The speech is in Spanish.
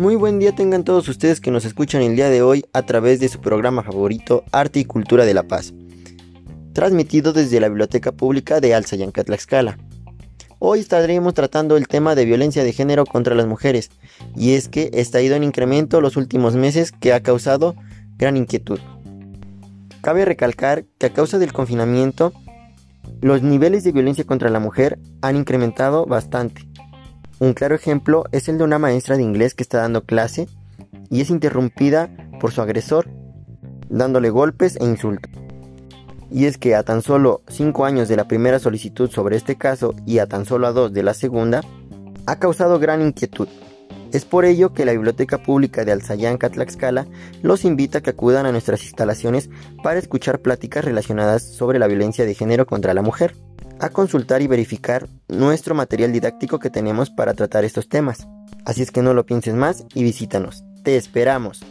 Muy buen día tengan todos ustedes que nos escuchan el día de hoy a través de su programa favorito Arte y Cultura de la Paz, transmitido desde la Biblioteca Pública de Alzayanca Tlaxcala. Hoy estaremos tratando el tema de violencia de género contra las mujeres, y es que está ido en incremento los últimos meses que ha causado gran inquietud. Cabe recalcar que a causa del confinamiento, los niveles de violencia contra la mujer han incrementado bastante. Un claro ejemplo es el de una maestra de inglés que está dando clase y es interrumpida por su agresor, dándole golpes e insultos. Y es que a tan solo 5 años de la primera solicitud sobre este caso y a tan solo a 2 de la segunda, ha causado gran inquietud. Es por ello que la Biblioteca Pública de Alzayanca Tlaxcala los invita a que acudan a nuestras instalaciones para escuchar pláticas relacionadas sobre la violencia de género contra la mujer a consultar y verificar nuestro material didáctico que tenemos para tratar estos temas. Así es que no lo pienses más y visítanos. Te esperamos.